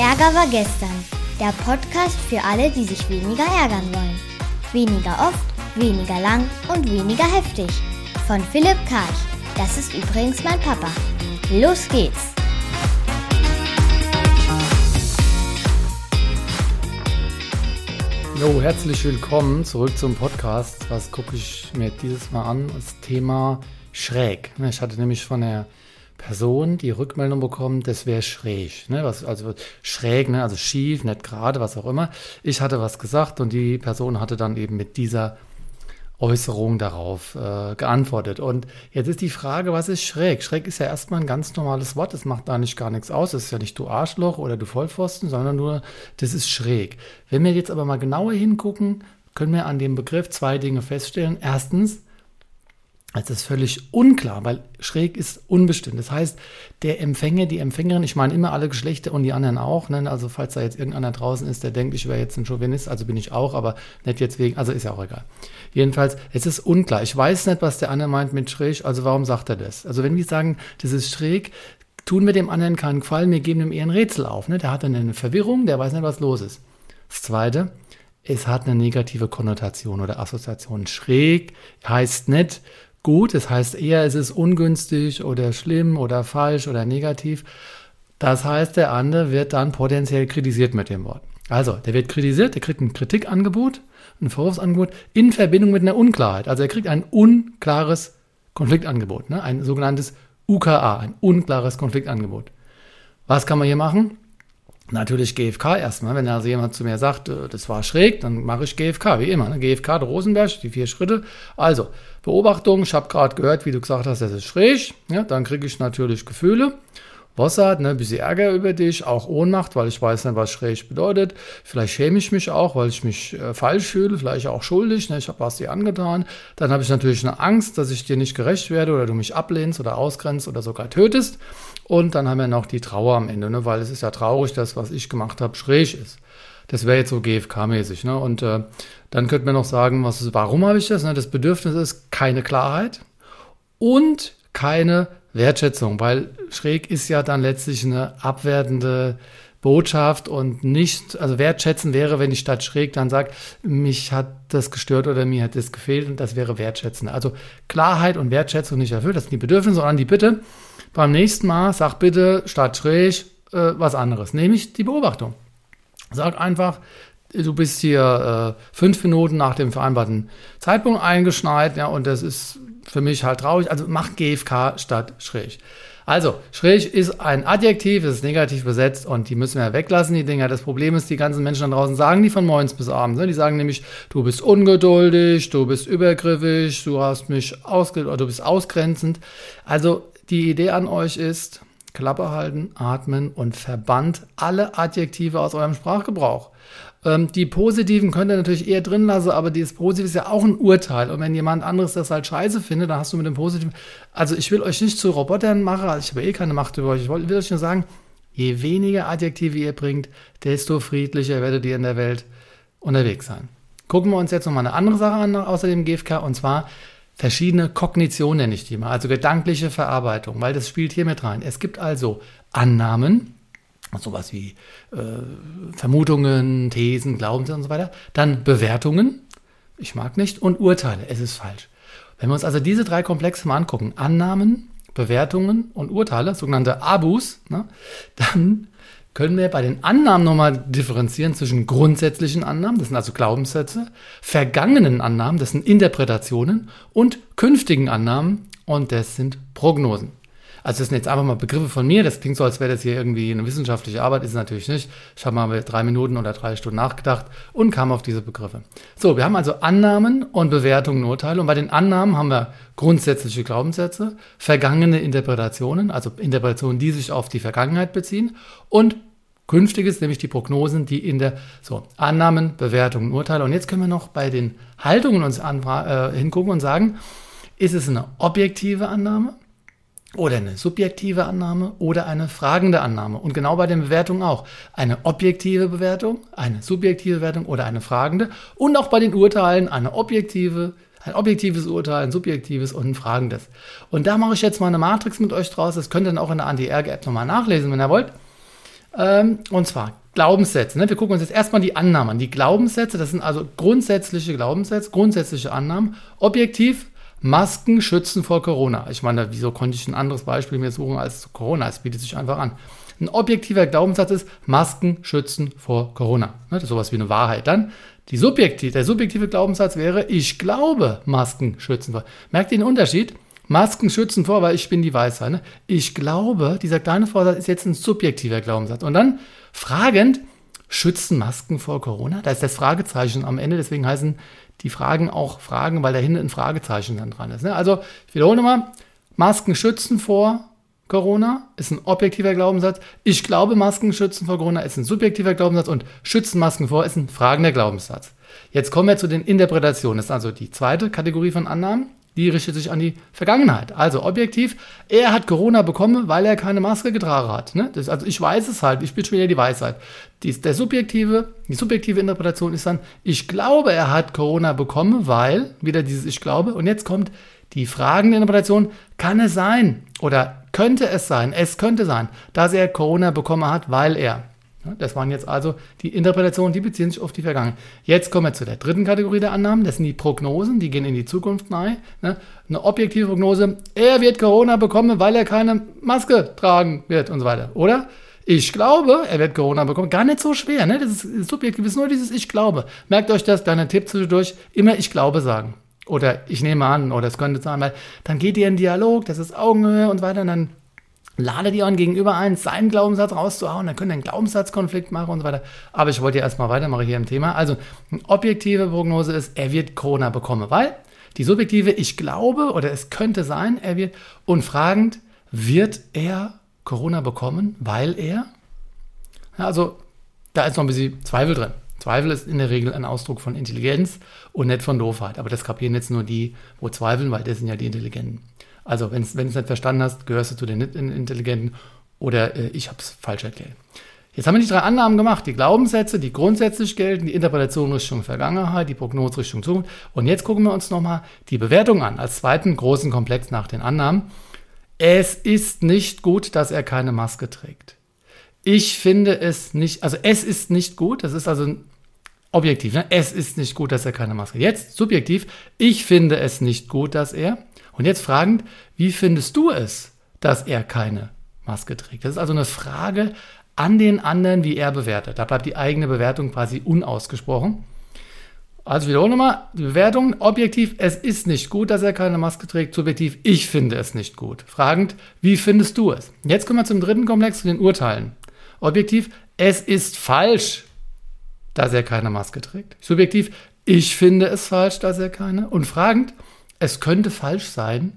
Ärger war gestern. Der Podcast für alle, die sich weniger ärgern wollen. Weniger oft, weniger lang und weniger heftig. Von Philipp Karch. Das ist übrigens mein Papa. Los geht's! Jo, herzlich willkommen zurück zum Podcast. Was gucke ich mir dieses Mal an? Das Thema schräg. Ich hatte nämlich von der Person die Rückmeldung bekommen, das wäre schräg. Ne? Was, also schräg, ne? also schief, nicht gerade, was auch immer. Ich hatte was gesagt und die Person hatte dann eben mit dieser Äußerung darauf äh, geantwortet. Und jetzt ist die Frage, was ist schräg? Schräg ist ja erstmal ein ganz normales Wort, das macht da nicht gar nichts aus. Das ist ja nicht du Arschloch oder du Vollpfosten, sondern nur, das ist schräg. Wenn wir jetzt aber mal genauer hingucken, können wir an dem Begriff zwei Dinge feststellen. Erstens, es ist völlig unklar, weil schräg ist unbestimmt. Das heißt, der Empfänger, die Empfängerin, ich meine immer alle Geschlechter und die anderen auch, ne? also falls da jetzt irgendeiner draußen ist, der denkt, ich wäre jetzt ein Chauvinist, also bin ich auch, aber nicht jetzt wegen, also ist ja auch egal. Jedenfalls, es ist unklar. Ich weiß nicht, was der andere meint mit schräg, also warum sagt er das? Also wenn wir sagen, das ist schräg, tun wir dem anderen keinen Gefallen, wir geben ihm eher ein Rätsel auf. Ne? Der hat dann eine Verwirrung, der weiß nicht, was los ist. Das Zweite, es hat eine negative Konnotation oder Assoziation. Schräg heißt nicht, gut. Das heißt eher, es ist ungünstig oder schlimm oder falsch oder negativ. Das heißt, der andere wird dann potenziell kritisiert mit dem Wort. Also, der wird kritisiert, der kriegt ein Kritikangebot, ein Vorwurfsangebot in Verbindung mit einer Unklarheit. Also er kriegt ein unklares Konfliktangebot, ne? ein sogenanntes UKA, ein unklares Konfliktangebot. Was kann man hier machen? Natürlich GFK erstmal. Wenn also jemand zu mir sagt, äh, das war schräg, dann mache ich GFK, wie immer. Ne? GFK der Rosenberg, die vier Schritte. Also, Beobachtung, ich habe gerade gehört, wie du gesagt hast, das ist schräg. Ja, dann kriege ich natürlich Gefühle. Wasser, ne, ein bisschen Ärger über dich, auch Ohnmacht, weil ich weiß nicht, was schräg bedeutet. Vielleicht schäme ich mich auch, weil ich mich äh, falsch fühle, vielleicht auch schuldig, ne, ich habe was dir angetan. Dann habe ich natürlich eine Angst, dass ich dir nicht gerecht werde oder du mich ablehnst oder ausgrenzt oder sogar tötest. Und dann haben wir noch die Trauer am Ende, ne? weil es ist ja traurig, dass was ich gemacht habe schräg ist. Das wäre jetzt so GFK-mäßig. Ne? Und äh, dann könnte man noch sagen, was warum habe ich das? Ne? Das Bedürfnis ist keine Klarheit und keine Wertschätzung, weil schräg ist ja dann letztlich eine abwertende Botschaft und nicht, also wertschätzen wäre, wenn ich statt schräg dann sage, mich hat das gestört oder mir hat das gefehlt und das wäre wertschätzen. Also Klarheit und Wertschätzung nicht erfüllt, das sind die Bedürfnisse, sondern die Bitte, beim nächsten Mal sag bitte statt schräg äh, was anderes, nämlich die Beobachtung. Sag einfach, du bist hier äh, fünf Minuten nach dem vereinbarten Zeitpunkt eingeschneit, ja, und das ist für mich halt traurig. Also mach GFK statt schräg. Also, schräg ist ein Adjektiv, ist negativ besetzt und die müssen wir weglassen, die Dinger. Das Problem ist, die ganzen Menschen da draußen sagen die von morgens bis abends. Ne? Die sagen nämlich, du bist ungeduldig, du bist übergriffig, du hast mich ausge du bist ausgrenzend. Also, die Idee an euch ist, Klappe halten, atmen und verbannt alle Adjektive aus eurem Sprachgebrauch. Ähm, die positiven könnt ihr natürlich eher drin lassen, aber dieses Positive ist ja auch ein Urteil. Und wenn jemand anderes das halt scheiße findet, dann hast du mit dem Positiven. Also ich will euch nicht zu Robotern machen, also ich habe eh keine Macht über euch. Ich will euch nur sagen, je weniger Adjektive ihr bringt, desto friedlicher werdet ihr in der Welt unterwegs sein. Gucken wir uns jetzt nochmal eine andere Sache an, außer dem GFK, und zwar verschiedene Kognition nenne ich die mal, also gedankliche Verarbeitung, weil das spielt hier mit rein. Es gibt also Annahmen, sowas wie äh, Vermutungen, Thesen, Glaubenssätze und so weiter, dann Bewertungen, ich mag nicht, und Urteile, es ist falsch. Wenn wir uns also diese drei Komplexe mal angucken, Annahmen, Bewertungen und Urteile, sogenannte Abus, ne, dann können wir bei den Annahmen nochmal differenzieren zwischen grundsätzlichen Annahmen, das sind also Glaubenssätze, vergangenen Annahmen, das sind Interpretationen und künftigen Annahmen und das sind Prognosen. Also das sind jetzt einfach mal Begriffe von mir. Das klingt so, als wäre das hier irgendwie eine wissenschaftliche Arbeit. Ist es natürlich nicht. Ich habe mal drei Minuten oder drei Stunden nachgedacht und kam auf diese Begriffe. So, wir haben also Annahmen und Bewertungen, Urteile. Und bei den Annahmen haben wir grundsätzliche Glaubenssätze, vergangene Interpretationen, also Interpretationen, die sich auf die Vergangenheit beziehen und Künftiges, nämlich die Prognosen, die in der so Annahmen, Bewertungen, Urteile. Und jetzt können wir noch bei den Haltungen uns an, äh, hingucken und sagen, ist es eine objektive Annahme? Oder eine subjektive Annahme oder eine fragende Annahme. Und genau bei den Bewertungen auch. Eine objektive Bewertung, eine subjektive Bewertung oder eine fragende. Und auch bei den Urteilen eine objektive, ein objektives Urteil, ein subjektives und ein fragendes. Und da mache ich jetzt mal eine Matrix mit euch draus. Das könnt ihr dann auch in der Anti-Ärger-App nochmal nachlesen, wenn ihr wollt. Ähm, und zwar Glaubenssätze. Ne? Wir gucken uns jetzt erstmal die Annahmen an. Die Glaubenssätze, das sind also grundsätzliche Glaubenssätze, grundsätzliche Annahmen. Objektiv, Masken schützen vor Corona. Ich meine, wieso konnte ich ein anderes Beispiel mir suchen als Corona? Es bietet sich einfach an. Ein objektiver Glaubenssatz ist, Masken schützen vor Corona. Ne? Das ist sowas wie eine Wahrheit. Dann die subjektiv, der subjektive Glaubenssatz wäre, ich glaube, Masken schützen vor. Merkt ihr den Unterschied? Masken schützen vor, weil ich bin die Weisheit. Ne? Ich glaube, dieser kleine Vorsatz ist jetzt ein subjektiver Glaubenssatz. Und dann fragend, schützen Masken vor Corona? Da ist das Fragezeichen am Ende, deswegen heißen die Fragen auch Fragen, weil dahinter ein Fragezeichen dann dran ist. Ne? Also, ich wiederhole nochmal, Masken schützen vor Corona ist ein objektiver Glaubenssatz. Ich glaube, Masken schützen vor Corona ist ein subjektiver Glaubenssatz und schützen Masken vor ist ein fragender Glaubenssatz. Jetzt kommen wir zu den Interpretationen. Das ist also die zweite Kategorie von Annahmen. Die richtet sich an die Vergangenheit. Also objektiv, er hat Corona bekommen, weil er keine Maske getragen hat. Ne? Das, also ich weiß es halt, ich bin schon wieder die Weisheit. Die, der subjektive, die subjektive Interpretation ist dann, ich glaube, er hat Corona bekommen, weil, wieder dieses Ich glaube, und jetzt kommt die fragende Interpretation, kann es sein oder könnte es sein, es könnte sein, dass er Corona bekommen hat, weil er. Das waren jetzt also die Interpretationen, die beziehen sich auf die Vergangenheit. Jetzt kommen wir zu der dritten Kategorie der Annahmen. Das sind die Prognosen, die gehen in die Zukunft nahe. Eine objektive Prognose, er wird Corona bekommen, weil er keine Maske tragen wird und so weiter. Oder? Ich glaube, er wird Corona bekommen. Gar nicht so schwer, ne? Das ist subjektiv, ist nur dieses Ich glaube. Merkt euch das, kleiner Tipp zwischendurch, immer Ich glaube sagen. Oder ich nehme an, oder es könnte sein, weil dann geht ihr in Dialog, das ist Augenhöhe und weiter, und dann ladet ihr euren Gegenüber ein, seinen Glaubenssatz rauszuhauen, dann könnt ihr einen Glaubenssatzkonflikt machen und so weiter. Aber ich wollte ja erstmal weitermachen hier im Thema. Also, eine objektive Prognose ist, er wird Corona bekommen, weil die subjektive, ich glaube oder es könnte sein, er wird, und fragend, wird er Corona bekommen, weil er? Ja, also, da ist noch ein bisschen Zweifel drin. Zweifel ist in der Regel ein Ausdruck von Intelligenz und nicht von Doofheit. Aber das kapieren jetzt nur die, wo zweifeln, weil das sind ja die Intelligenten. Also, wenn du es nicht verstanden hast, gehörst du zu den nicht Intelligenten oder äh, ich habe es falsch erklärt. Jetzt haben wir die drei Annahmen gemacht, die Glaubenssätze, die grundsätzlich gelten, die Interpretation Richtung Vergangenheit, die Prognose Richtung Zukunft. Und jetzt gucken wir uns nochmal die Bewertung an, als zweiten großen Komplex nach den Annahmen. Es ist nicht gut, dass er keine Maske trägt. Ich finde es nicht, also es ist nicht gut, das ist also objektiv, ne? es ist nicht gut, dass er keine Maske. Jetzt subjektiv, ich finde es nicht gut, dass er. Und jetzt fragend, wie findest du es, dass er keine Maske trägt? Das ist also eine Frage an den anderen, wie er bewertet. Da bleibt die eigene Bewertung quasi unausgesprochen. Also wiederhole nochmal, die Bewertung, objektiv, es ist nicht gut, dass er keine Maske trägt, subjektiv, ich finde es nicht gut. Fragend, wie findest du es? Jetzt kommen wir zum dritten Komplex, zu den Urteilen. Objektiv, es ist falsch, dass er keine Maske trägt. Subjektiv, ich finde es falsch, dass er keine. Und fragend, es könnte falsch sein,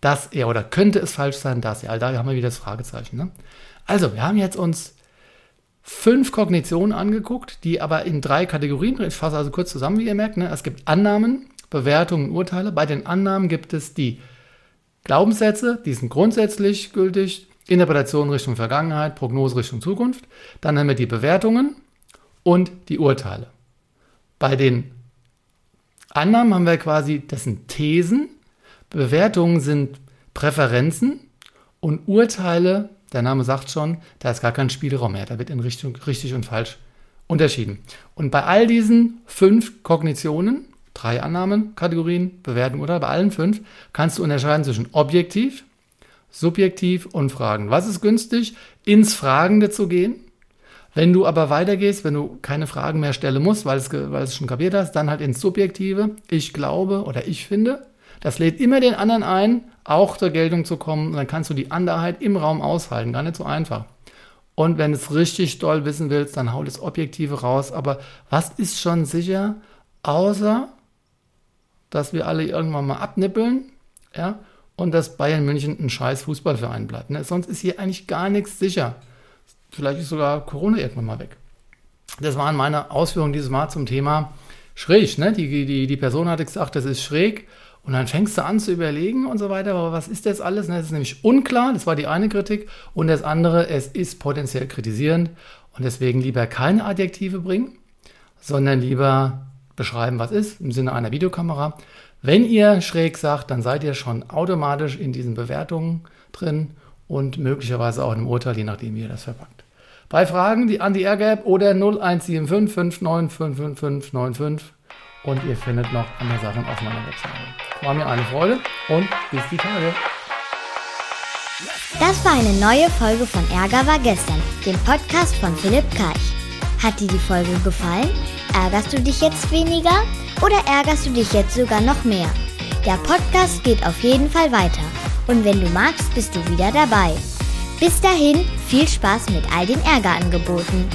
dass er, oder könnte es falsch sein, dass er. Also da haben wir wieder das Fragezeichen. Ne? Also, wir haben jetzt uns fünf Kognitionen angeguckt, die aber in drei Kategorien, ich fasse also kurz zusammen, wie ihr merkt, ne? es gibt Annahmen, Bewertungen, Urteile. Bei den Annahmen gibt es die Glaubenssätze, die sind grundsätzlich gültig, Interpretation Richtung Vergangenheit, Prognose Richtung Zukunft. Dann haben wir die Bewertungen und die Urteile. Bei den Annahmen haben wir quasi, das sind Thesen, Bewertungen sind Präferenzen und Urteile, der Name sagt schon, da ist gar kein Spielraum mehr, da wird in Richtung richtig und falsch unterschieden. Und bei all diesen fünf Kognitionen, drei Annahmen, Kategorien, Bewertungen oder bei allen fünf, kannst du unterscheiden zwischen objektiv, subjektiv und Fragen. Was ist günstig? Ins Fragende zu gehen. Wenn du aber weitergehst, wenn du keine Fragen mehr stellen musst, weil es, weil es schon kapiert hast, dann halt ins Subjektive. Ich glaube oder ich finde. Das lädt immer den anderen ein, auch zur Geltung zu kommen. Und dann kannst du die Anderheit im Raum aushalten. Gar nicht so einfach. Und wenn du es richtig doll wissen willst, dann hau das Objektive raus. Aber was ist schon sicher, außer dass wir alle irgendwann mal abnippeln, ja, und dass Bayern München ein scheiß Fußballverein bleibt. Ne? Sonst ist hier eigentlich gar nichts sicher. Vielleicht ist sogar Corona irgendwann mal weg. Das waren meine Ausführungen dieses Mal zum Thema schräg. Ne? Die, die, die Person hatte gesagt, das ist schräg. Und dann fängst du an zu überlegen und so weiter, aber was ist das alles? Ne? Das ist nämlich unklar, das war die eine Kritik. Und das andere, es ist potenziell kritisierend. Und deswegen lieber keine Adjektive bringen, sondern lieber beschreiben, was ist, im Sinne einer Videokamera. Wenn ihr schräg sagt, dann seid ihr schon automatisch in diesen Bewertungen drin und möglicherweise auch in einem Urteil, je nachdem, wie ihr das verpackt. Bei Fragen die an die Airgap oder 0175 595595 und ihr findet noch andere Sachen auf meiner Webseite. War mir eine Freude und bis die Tage. Das war eine neue Folge von Ärger war gestern, dem Podcast von Philipp Karch. Hat dir die Folge gefallen? Ärgerst du dich jetzt weniger oder ärgerst du dich jetzt sogar noch mehr? Der Podcast geht auf jeden Fall weiter. Und wenn du magst, bist du wieder dabei. Bis dahin, viel Spaß mit all den Ärgerangeboten.